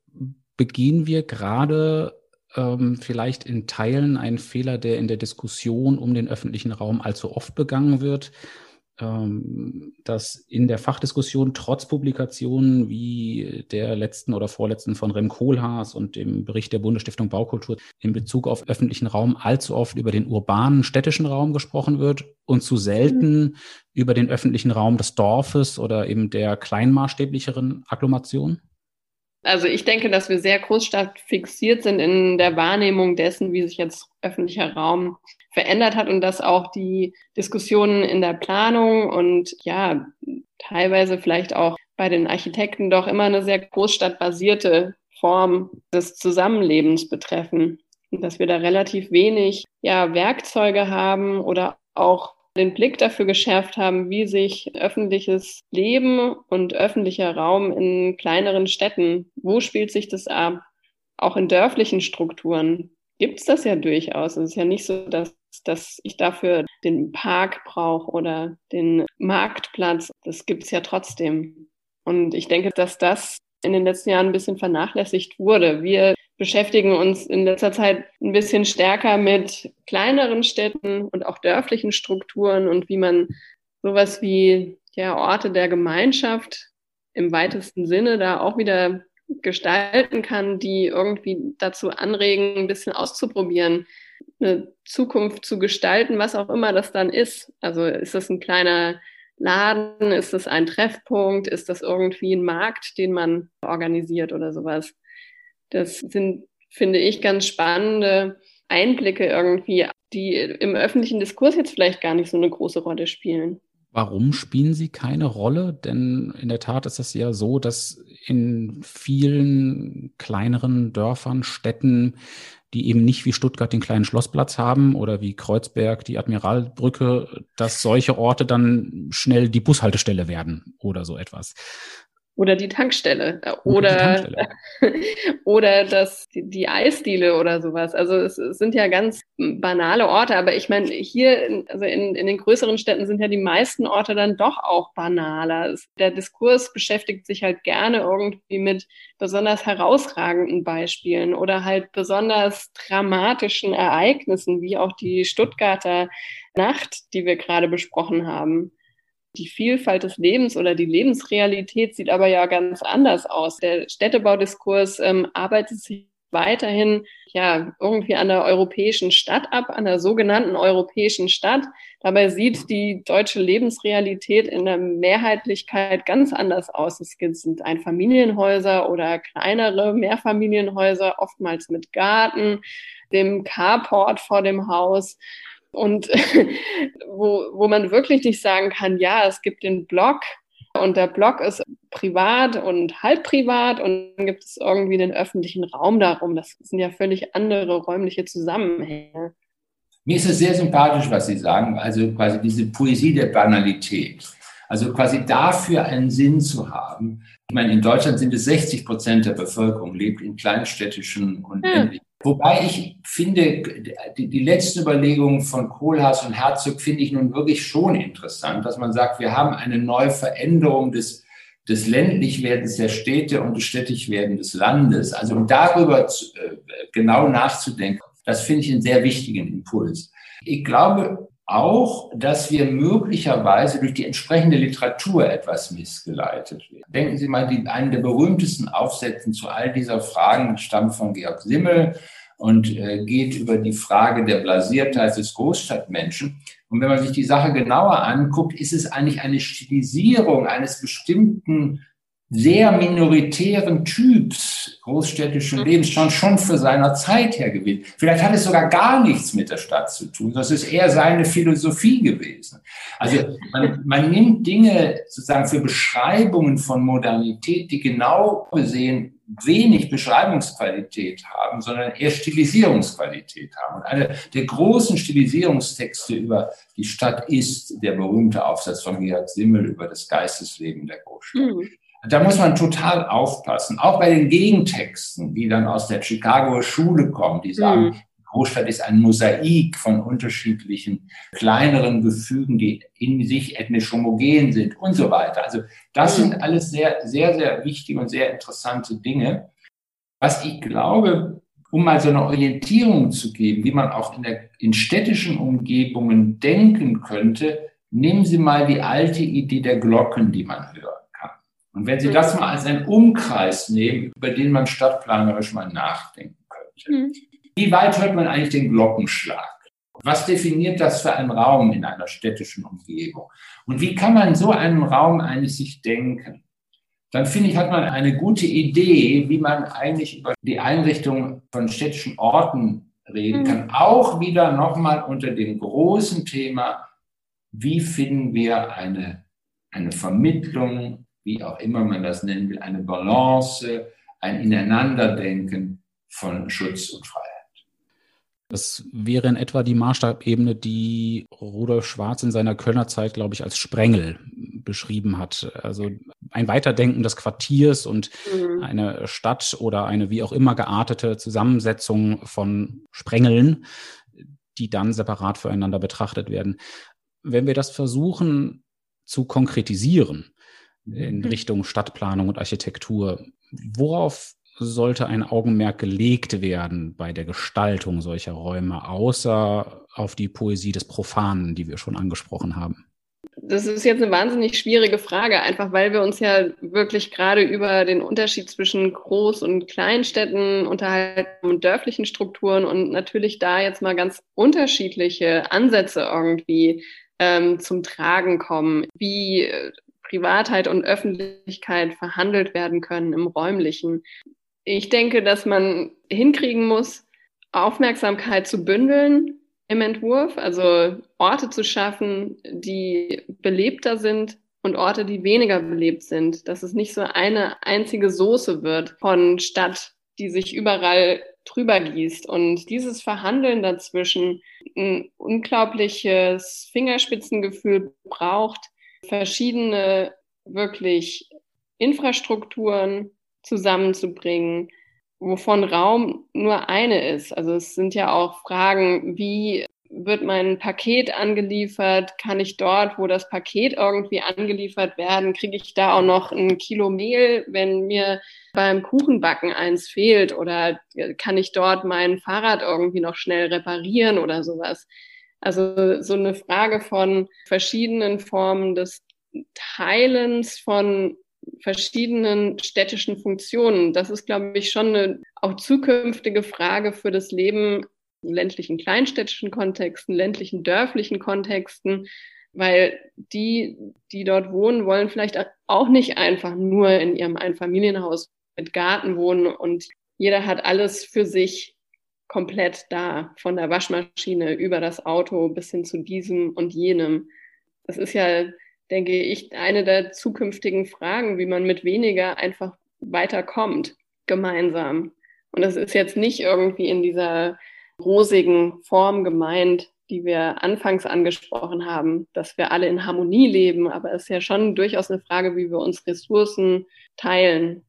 begehen wir gerade ähm, vielleicht in Teilen einen Fehler, der in der Diskussion um den öffentlichen Raum allzu oft begangen wird? Ähm, dass in der Fachdiskussion trotz Publikationen wie der letzten oder vorletzten von Rem Kohlhaas und dem Bericht der Bundesstiftung Baukultur in Bezug auf öffentlichen Raum allzu oft über den urbanen städtischen Raum gesprochen wird und zu selten mhm. über den öffentlichen Raum des Dorfes oder eben der kleinmaßstäblicheren Agglomeration? Also ich denke, dass wir sehr Großstadt fixiert sind in der Wahrnehmung dessen, wie sich jetzt öffentlicher Raum verändert hat und dass auch die Diskussionen in der Planung und ja, teilweise vielleicht auch bei den Architekten doch immer eine sehr großstadtbasierte Form des Zusammenlebens betreffen. Und dass wir da relativ wenig ja, Werkzeuge haben oder auch den Blick dafür geschärft haben, wie sich öffentliches Leben und öffentlicher Raum in kleineren Städten, wo spielt sich das ab? Auch in dörflichen Strukturen gibt es das ja durchaus. Es ist ja nicht so, dass, dass ich dafür den Park brauche oder den Marktplatz. Das gibt es ja trotzdem. Und ich denke, dass das in den letzten Jahren ein bisschen vernachlässigt wurde. Wir beschäftigen uns in letzter Zeit ein bisschen stärker mit kleineren Städten und auch dörflichen Strukturen und wie man sowas wie ja, Orte der Gemeinschaft im weitesten Sinne da auch wieder gestalten kann, die irgendwie dazu anregen, ein bisschen auszuprobieren, eine Zukunft zu gestalten, was auch immer das dann ist. Also ist das ein kleiner Laden, ist das ein Treffpunkt, ist das irgendwie ein Markt, den man organisiert oder sowas. Das sind, finde ich, ganz spannende Einblicke irgendwie, die im öffentlichen Diskurs jetzt vielleicht gar nicht so eine große Rolle spielen. Warum spielen sie keine Rolle? Denn in der Tat ist es ja so, dass in vielen kleineren Dörfern, Städten, die eben nicht wie Stuttgart den kleinen Schlossplatz haben oder wie Kreuzberg die Admiralbrücke, dass solche Orte dann schnell die Bushaltestelle werden oder so etwas. Oder die Tankstelle. Oder, die Tankstelle. oder das, die, die, Eisdiele oder sowas. Also es, es, sind ja ganz banale Orte, aber ich meine, hier, in, also in, in den größeren Städten sind ja die meisten Orte dann doch auch banaler. Der Diskurs beschäftigt sich halt gerne irgendwie mit besonders herausragenden Beispielen oder halt besonders dramatischen Ereignissen, wie auch die Stuttgarter Nacht, die wir gerade besprochen haben. Die Vielfalt des Lebens oder die Lebensrealität sieht aber ja ganz anders aus. Der Städtebaudiskurs ähm, arbeitet sich weiterhin ja irgendwie an der europäischen Stadt ab, an der sogenannten europäischen Stadt. Dabei sieht die deutsche Lebensrealität in der Mehrheitlichkeit ganz anders aus. Es sind Einfamilienhäuser oder kleinere Mehrfamilienhäuser, oftmals mit Garten, dem Carport vor dem Haus und wo, wo man wirklich nicht sagen kann, ja, es gibt den Blog und der Blog ist privat und halb privat und dann gibt es irgendwie den öffentlichen Raum darum. Das sind ja völlig andere räumliche Zusammenhänge. Mir ist es sehr sympathisch, was Sie sagen, also quasi diese Poesie der Banalität. Also quasi dafür einen Sinn zu haben. Ich meine, in Deutschland sind es 60 Prozent der Bevölkerung lebt in kleinstädtischen und hm. Wobei ich finde, die, die letzten Überlegungen von Kohlhaas und Herzog finde ich nun wirklich schon interessant, dass man sagt, wir haben eine neue Veränderung des, des Ländlichwerdens der Städte und des Städtischwerden des Landes. Also um darüber zu, äh, genau nachzudenken, das finde ich einen sehr wichtigen Impuls. Ich glaube auch, dass wir möglicherweise durch die entsprechende Literatur etwas missgeleitet werden. Denken Sie mal, die, einen der berühmtesten Aufsätze zu all dieser Fragen stammt von Georg Simmel und äh, geht über die Frage der Blasiertheit des Großstadtmenschen. Und wenn man sich die Sache genauer anguckt, ist es eigentlich eine Stilisierung eines bestimmten sehr minoritären Typs großstädtischen mhm. Lebens schon, schon für seiner Zeit her gewesen. Vielleicht hat es sogar gar nichts mit der Stadt zu tun. Das ist eher seine Philosophie gewesen. Also man, man nimmt Dinge sozusagen für Beschreibungen von Modernität, die genau gesehen wenig Beschreibungsqualität haben, sondern eher Stilisierungsqualität haben. Und einer der großen Stilisierungstexte über die Stadt ist der berühmte Aufsatz von Gerhard Simmel über das Geistesleben der Großstadt. Mhm. Da muss man total aufpassen, auch bei den Gegentexten, die dann aus der Chicagoer Schule kommen, die sagen, mhm. Großstadt ist ein Mosaik von unterschiedlichen kleineren Gefügen, die in sich ethnisch homogen sind und so weiter. Also das mhm. sind alles sehr, sehr, sehr wichtige und sehr interessante Dinge. Was ich glaube, um mal so eine Orientierung zu geben, wie man auch in, der, in städtischen Umgebungen denken könnte, nehmen Sie mal die alte Idee der Glocken, die man hört. Und wenn Sie mhm. das mal als einen Umkreis nehmen, über den man stadtplanerisch mal nachdenken könnte. Mhm. Wie weit hört man eigentlich den Glockenschlag? Was definiert das für einen Raum in einer städtischen Umgebung? Und wie kann man so einen Raum eigentlich sich denken? Dann finde ich, hat man eine gute Idee, wie man eigentlich über die Einrichtung von städtischen Orten reden mhm. kann. Auch wieder nochmal unter dem großen Thema, wie finden wir eine, eine Vermittlung wie auch immer man das nennen will, eine Balance, ein Ineinanderdenken von Schutz und Freiheit. Das wäre in etwa die Maßstabebene, die Rudolf Schwarz in seiner Kölner Zeit, glaube ich, als Sprengel beschrieben hat. Also ein Weiterdenken des Quartiers und mhm. eine Stadt oder eine wie auch immer geartete Zusammensetzung von Sprengeln, die dann separat füreinander betrachtet werden. Wenn wir das versuchen zu konkretisieren, in mhm. Richtung Stadtplanung und Architektur. Worauf sollte ein Augenmerk gelegt werden bei der Gestaltung solcher Räume, außer auf die Poesie des Profanen, die wir schon angesprochen haben? Das ist jetzt eine wahnsinnig schwierige Frage, einfach weil wir uns ja wirklich gerade über den Unterschied zwischen Groß- und Kleinstädten unterhalten und dörflichen Strukturen und natürlich da jetzt mal ganz unterschiedliche Ansätze irgendwie ähm, zum Tragen kommen, wie Privatheit und Öffentlichkeit verhandelt werden können im räumlichen. Ich denke, dass man hinkriegen muss, Aufmerksamkeit zu bündeln im Entwurf, also Orte zu schaffen, die belebter sind und Orte, die weniger belebt sind, dass es nicht so eine einzige Soße wird von Stadt, die sich überall drüber gießt. Und dieses Verhandeln dazwischen ein unglaubliches Fingerspitzengefühl braucht, verschiedene wirklich Infrastrukturen zusammenzubringen, wovon Raum nur eine ist. Also es sind ja auch Fragen, wie wird mein Paket angeliefert? Kann ich dort, wo das Paket irgendwie angeliefert werden, kriege ich da auch noch ein Kilo Mehl, wenn mir beim Kuchenbacken eins fehlt? Oder kann ich dort mein Fahrrad irgendwie noch schnell reparieren oder sowas? Also so eine Frage von verschiedenen Formen des Teilens von verschiedenen städtischen Funktionen. Das ist, glaube ich, schon eine auch zukünftige Frage für das Leben in ländlichen kleinstädtischen Kontexten, ländlichen dörflichen Kontexten, weil die, die dort wohnen, wollen vielleicht auch nicht einfach nur in ihrem Einfamilienhaus mit Garten wohnen und jeder hat alles für sich komplett da, von der Waschmaschine über das Auto bis hin zu diesem und jenem. Das ist ja, denke ich, eine der zukünftigen Fragen, wie man mit weniger einfach weiterkommt, gemeinsam. Und das ist jetzt nicht irgendwie in dieser rosigen Form gemeint, die wir anfangs angesprochen haben, dass wir alle in Harmonie leben, aber es ist ja schon durchaus eine Frage, wie wir uns Ressourcen teilen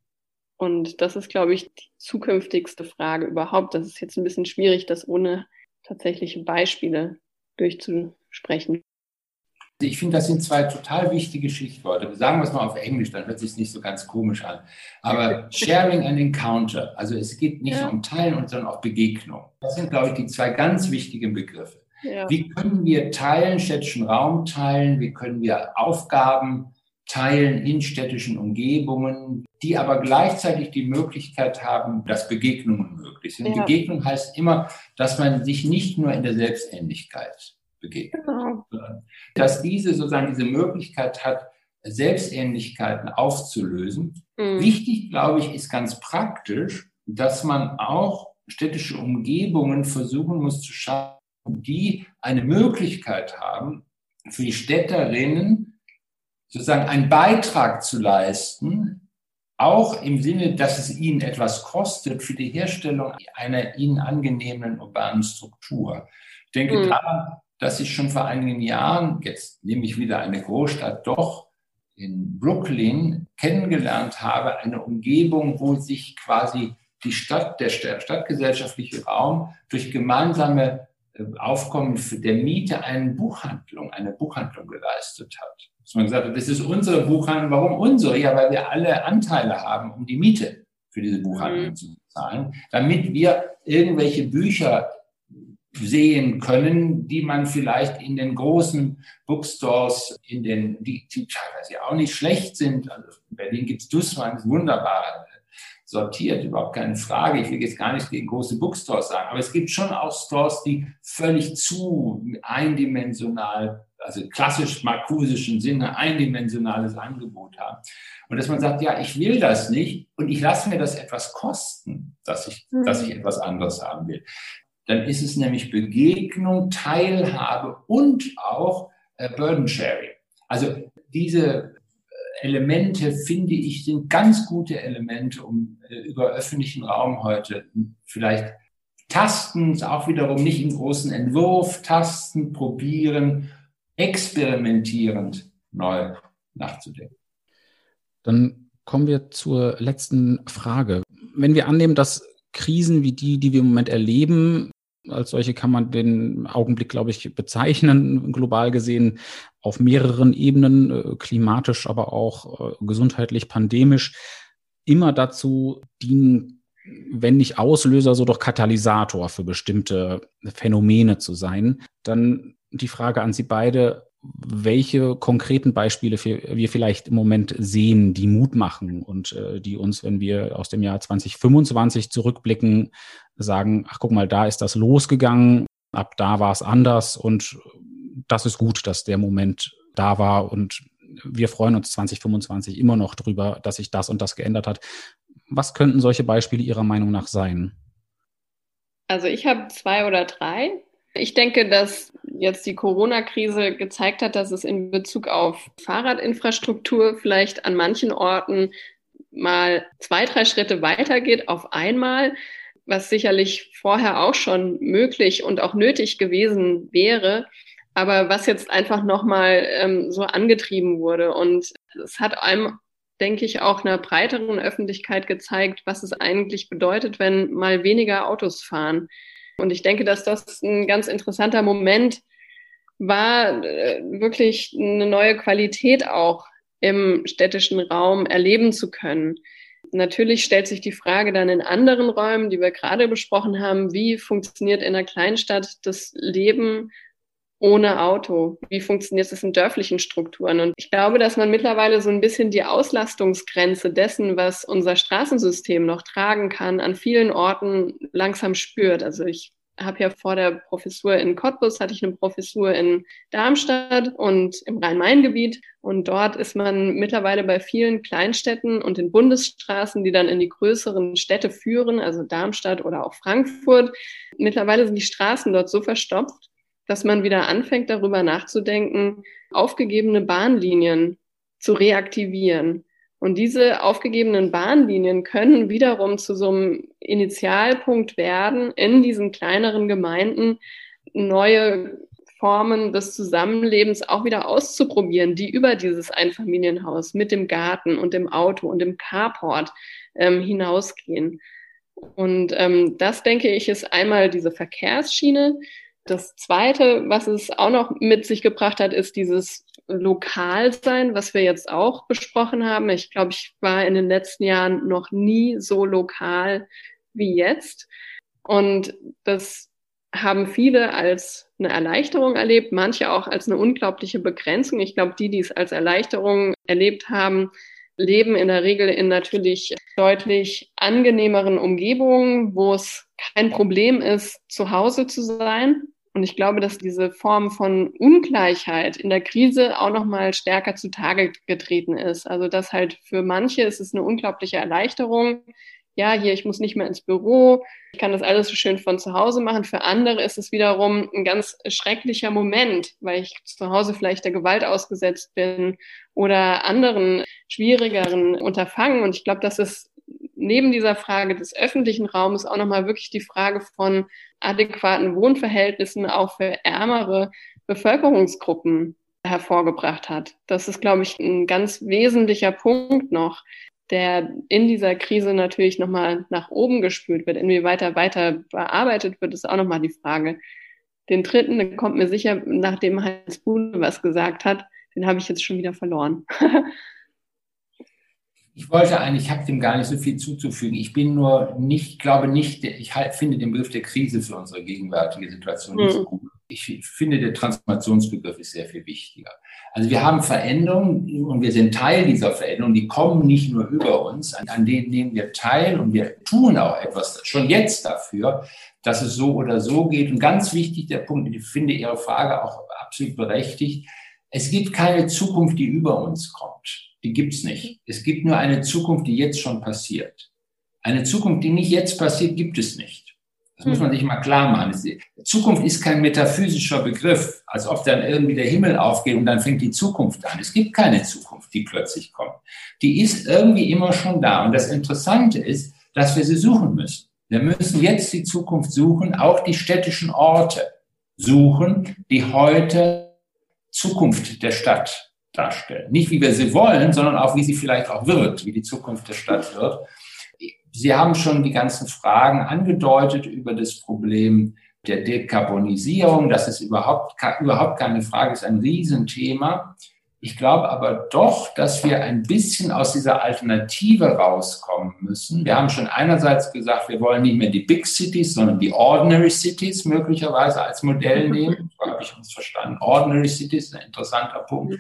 und das ist, glaube ich, die zukünftigste Frage überhaupt. Das ist jetzt ein bisschen schwierig, das ohne tatsächliche Beispiele durchzusprechen. Ich finde, das sind zwei total wichtige Stichworte. Sagen wir es mal auf Englisch, dann hört es sich nicht so ganz komisch an. Aber Sharing and Encounter, also es geht nicht ja. um Teilen, sondern auch Begegnung. Das sind, glaube ich, die zwei ganz wichtigen Begriffe. Ja. Wie können wir teilen, städtischen Raum teilen? Wie können wir Aufgaben teilen in städtischen Umgebungen, die aber gleichzeitig die Möglichkeit haben, dass Begegnungen möglich sind. Ja. Begegnung heißt immer, dass man sich nicht nur in der Selbstähnlichkeit begegnet, genau. dass diese sozusagen diese Möglichkeit hat, Selbstähnlichkeiten aufzulösen. Mhm. Wichtig, glaube ich, ist ganz praktisch, dass man auch städtische Umgebungen versuchen muss zu schaffen, die eine Möglichkeit haben, für die Städterinnen sozusagen einen Beitrag zu leisten, auch im Sinne, dass es ihnen etwas kostet für die Herstellung einer ihnen angenehmen urbanen Struktur. Ich denke mhm. daran, dass ich schon vor einigen Jahren, jetzt nehme ich wieder eine Großstadt, doch in Brooklyn kennengelernt habe, eine Umgebung, wo sich quasi die Stadt, der stadtgesellschaftliche Raum durch gemeinsame äh, Aufkommen der Miete eine Buchhandlung, eine Buchhandlung geleistet hat. Dass man gesagt hat, das ist unsere Buchhandlung. Warum unsere? Ja, weil wir alle Anteile haben, um die Miete für diese Buchhandlung mhm. zu bezahlen, damit wir irgendwelche Bücher sehen können, die man vielleicht in den großen Bookstores, in den, die, die teilweise auch nicht schlecht sind. Also in Berlin gibt's Dussmann, ist wunderbar sortiert, überhaupt keine Frage. Ich will jetzt gar nicht gegen große Bookstores sagen, aber es gibt schon auch Stores, die völlig zu eindimensional, also klassisch markusischen Sinne eindimensionales Angebot haben. Und dass man sagt, ja, ich will das nicht und ich lasse mir das etwas kosten, dass ich, mhm. dass ich etwas anderes haben will. Dann ist es nämlich Begegnung, Teilhabe und auch äh, Burden Sharing. Also diese Elemente, finde ich, sind ganz gute Elemente, um äh, über öffentlichen Raum heute vielleicht tasten, auch wiederum nicht im großen Entwurf, tasten, probieren, experimentierend neu nachzudenken. Dann kommen wir zur letzten Frage. Wenn wir annehmen, dass Krisen wie die, die wir im Moment erleben, als solche kann man den Augenblick, glaube ich, bezeichnen, global gesehen, auf mehreren Ebenen, äh, klimatisch, aber auch äh, gesundheitlich, pandemisch, immer dazu dienen, wenn nicht Auslöser, so doch Katalysator für bestimmte Phänomene zu sein. Dann die Frage an Sie beide, welche konkreten Beispiele wir vielleicht im Moment sehen, die Mut machen und äh, die uns, wenn wir aus dem Jahr 2025 zurückblicken, sagen, ach guck mal, da ist das losgegangen, ab da war es anders und das ist gut, dass der Moment da war und wir freuen uns 2025 immer noch drüber, dass sich das und das geändert hat. Was könnten solche Beispiele Ihrer Meinung nach sein? Also ich habe zwei oder drei. Ich denke, dass jetzt die Corona-Krise gezeigt hat, dass es in Bezug auf Fahrradinfrastruktur vielleicht an manchen Orten mal zwei, drei Schritte weitergeht auf einmal, was sicherlich vorher auch schon möglich und auch nötig gewesen wäre, aber was jetzt einfach nochmal ähm, so angetrieben wurde. Und es hat einem, denke ich, auch einer breiteren Öffentlichkeit gezeigt, was es eigentlich bedeutet, wenn mal weniger Autos fahren. Und ich denke, dass das ein ganz interessanter Moment war, äh, wirklich eine neue Qualität auch im städtischen Raum erleben zu können. Natürlich stellt sich die Frage dann in anderen Räumen, die wir gerade besprochen haben, wie funktioniert in einer Kleinstadt das Leben ohne Auto? Wie funktioniert es in dörflichen Strukturen? Und ich glaube, dass man mittlerweile so ein bisschen die Auslastungsgrenze dessen, was unser Straßensystem noch tragen kann, an vielen Orten langsam spürt. Also ich habe ja vor der Professur in Cottbus, hatte ich eine Professur in Darmstadt und im Rhein-Main-Gebiet. Und dort ist man mittlerweile bei vielen Kleinstädten und den Bundesstraßen, die dann in die größeren Städte führen, also Darmstadt oder auch Frankfurt. Mittlerweile sind die Straßen dort so verstopft, dass man wieder anfängt, darüber nachzudenken, aufgegebene Bahnlinien zu reaktivieren. Und diese aufgegebenen Bahnlinien können wiederum zu so einem Initialpunkt werden, in diesen kleineren Gemeinden neue Formen des Zusammenlebens auch wieder auszuprobieren, die über dieses Einfamilienhaus mit dem Garten und dem Auto und dem Carport ähm, hinausgehen. Und ähm, das, denke ich, ist einmal diese Verkehrsschiene, das Zweite, was es auch noch mit sich gebracht hat, ist dieses Lokalsein, was wir jetzt auch besprochen haben. Ich glaube, ich war in den letzten Jahren noch nie so lokal wie jetzt. Und das haben viele als eine Erleichterung erlebt, manche auch als eine unglaubliche Begrenzung. Ich glaube, die, die es als Erleichterung erlebt haben, leben in der Regel in natürlich deutlich angenehmeren Umgebungen, wo es kein Problem ist, zu Hause zu sein. Und ich glaube, dass diese Form von Ungleichheit in der Krise auch noch mal stärker zutage getreten ist. Also dass halt für manche ist es eine unglaubliche Erleichterung, ja, hier, ich muss nicht mehr ins Büro, ich kann das alles so schön von zu Hause machen. Für andere ist es wiederum ein ganz schrecklicher Moment, weil ich zu Hause vielleicht der Gewalt ausgesetzt bin oder anderen schwierigeren Unterfangen. Und ich glaube, das ist neben dieser Frage des öffentlichen Raums auch nochmal wirklich die Frage von adäquaten Wohnverhältnissen auch für ärmere Bevölkerungsgruppen hervorgebracht hat. Das ist, glaube ich, ein ganz wesentlicher Punkt noch, der in dieser Krise natürlich nochmal nach oben gespült wird. Inwieweit er weiter bearbeitet wird, ist auch nochmal die Frage. Den dritten, der kommt mir sicher, nachdem Heinz Bude was gesagt hat, den habe ich jetzt schon wieder verloren. ich wollte eigentlich, ich habe dem gar nicht so viel zuzufügen. Ich bin nur nicht, glaube nicht, ich halt, finde den Begriff der Krise für unsere gegenwärtige Situation nicht so mhm. gut. Ich finde, der Transformationsbegriff ist sehr viel wichtiger. Also wir haben Veränderungen und wir sind Teil dieser Veränderungen. Die kommen nicht nur über uns, an, an denen nehmen wir teil und wir tun auch etwas schon jetzt dafür, dass es so oder so geht. Und ganz wichtig der Punkt, ich finde Ihre Frage auch absolut berechtigt. Es gibt keine Zukunft, die über uns kommt. Die gibt's nicht. Es gibt nur eine Zukunft, die jetzt schon passiert. Eine Zukunft, die nicht jetzt passiert, gibt es nicht. Das muss man sich mal klar machen. Zukunft ist kein metaphysischer Begriff, als ob dann irgendwie der Himmel aufgeht und dann fängt die Zukunft an. Es gibt keine Zukunft, die plötzlich kommt. Die ist irgendwie immer schon da. Und das Interessante ist, dass wir sie suchen müssen. Wir müssen jetzt die Zukunft suchen, auch die städtischen Orte suchen, die heute Zukunft der Stadt darstellen. Nicht wie wir sie wollen, sondern auch wie sie vielleicht auch wird, wie die Zukunft der Stadt wird. Sie haben schon die ganzen Fragen angedeutet über das Problem der Dekarbonisierung. Das ist überhaupt, überhaupt keine Frage, ist ein Riesenthema. Ich glaube aber doch, dass wir ein bisschen aus dieser Alternative rauskommen müssen. Wir haben schon einerseits gesagt, wir wollen nicht mehr die Big Cities, sondern die Ordinary Cities möglicherweise als Modell nehmen. So habe ich uns verstanden. Ordinary Cities, ein interessanter Punkt.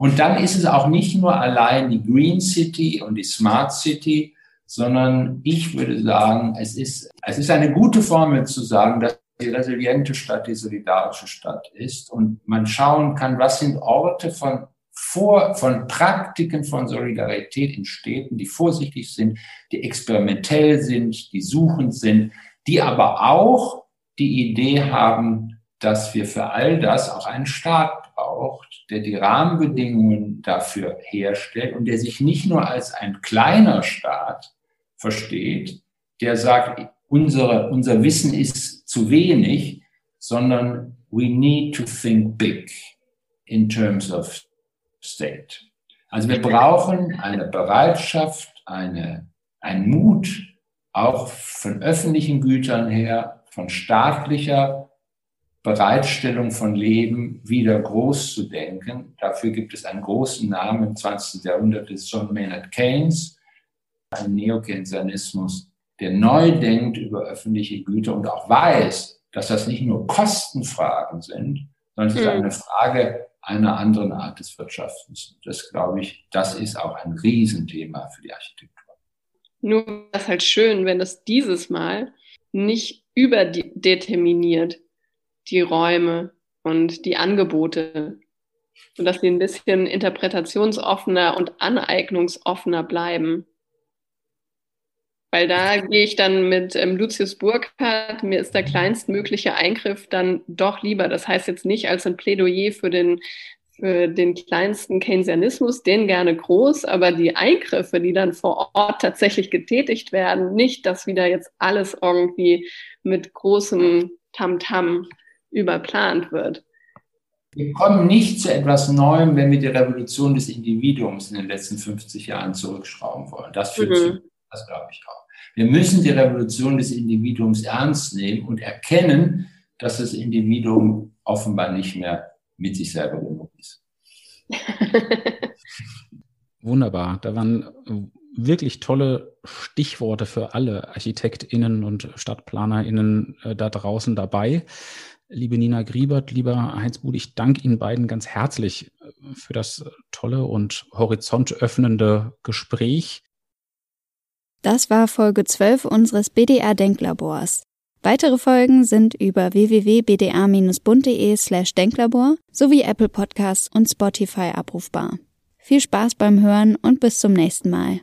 Und dann ist es auch nicht nur allein die Green City und die Smart City, sondern ich würde sagen, es ist, es ist eine gute Formel zu sagen, dass die resiliente Stadt die solidarische Stadt ist. Und man schauen kann, was sind Orte von vor, von Praktiken von Solidarität in Städten, die vorsichtig sind, die experimentell sind, die suchend sind, die aber auch die Idee haben, dass wir für all das auch einen Staat braucht, der die Rahmenbedingungen dafür herstellt und der sich nicht nur als ein kleiner Staat versteht, der sagt, unsere, unser Wissen ist zu wenig, sondern we need to think big in terms of state. Also wir brauchen eine Bereitschaft, eine, ein Mut, auch von öffentlichen Gütern her, von staatlicher Bereitstellung von Leben wieder groß zu denken. Dafür gibt es einen großen Namen im 20. Jahrhundert, das ist John Maynard Keynes, ein Neokeynesianismus, der neu denkt über öffentliche Güter und auch weiß, dass das nicht nur Kostenfragen sind, sondern es ist hm. eine Frage einer anderen Art des Wirtschaftens. Das glaube ich, das ist auch ein Riesenthema für die Architektur. Nur das ist halt schön, wenn das dieses Mal nicht überdeterminiert die Räume und die Angebote, sodass sie ein bisschen interpretationsoffener und aneignungsoffener bleiben. Weil da gehe ich dann mit ähm, Lucius Burkhardt, mir ist der kleinstmögliche Eingriff dann doch lieber. Das heißt jetzt nicht als ein Plädoyer für den, für den kleinsten Keynesianismus, den gerne groß, aber die Eingriffe, die dann vor Ort tatsächlich getätigt werden, nicht, dass wieder jetzt alles irgendwie mit großem Tamtam -Tam überplant wird. Wir kommen nicht zu etwas Neuem, wenn wir die Revolution des Individuums in den letzten 50 Jahren zurückschrauben wollen. Das führt mhm. zu, das glaube ich auch. Wir müssen die Revolution des Individuums ernst nehmen und erkennen, dass das Individuum offenbar nicht mehr mit sich selber genug ist. Wunderbar. Da waren wirklich tolle Stichworte für alle ArchitektInnen und StadtplanerInnen äh, da draußen dabei. Liebe Nina Griebert, lieber Heinz Bud, ich danke Ihnen beiden ganz herzlich äh, für das tolle und horizontöffnende Gespräch. Das war Folge 12 unseres BDR Denklabors. Weitere Folgen sind über www.bda-bund.de slash Denklabor sowie Apple Podcasts und Spotify abrufbar. Viel Spaß beim Hören und bis zum nächsten Mal.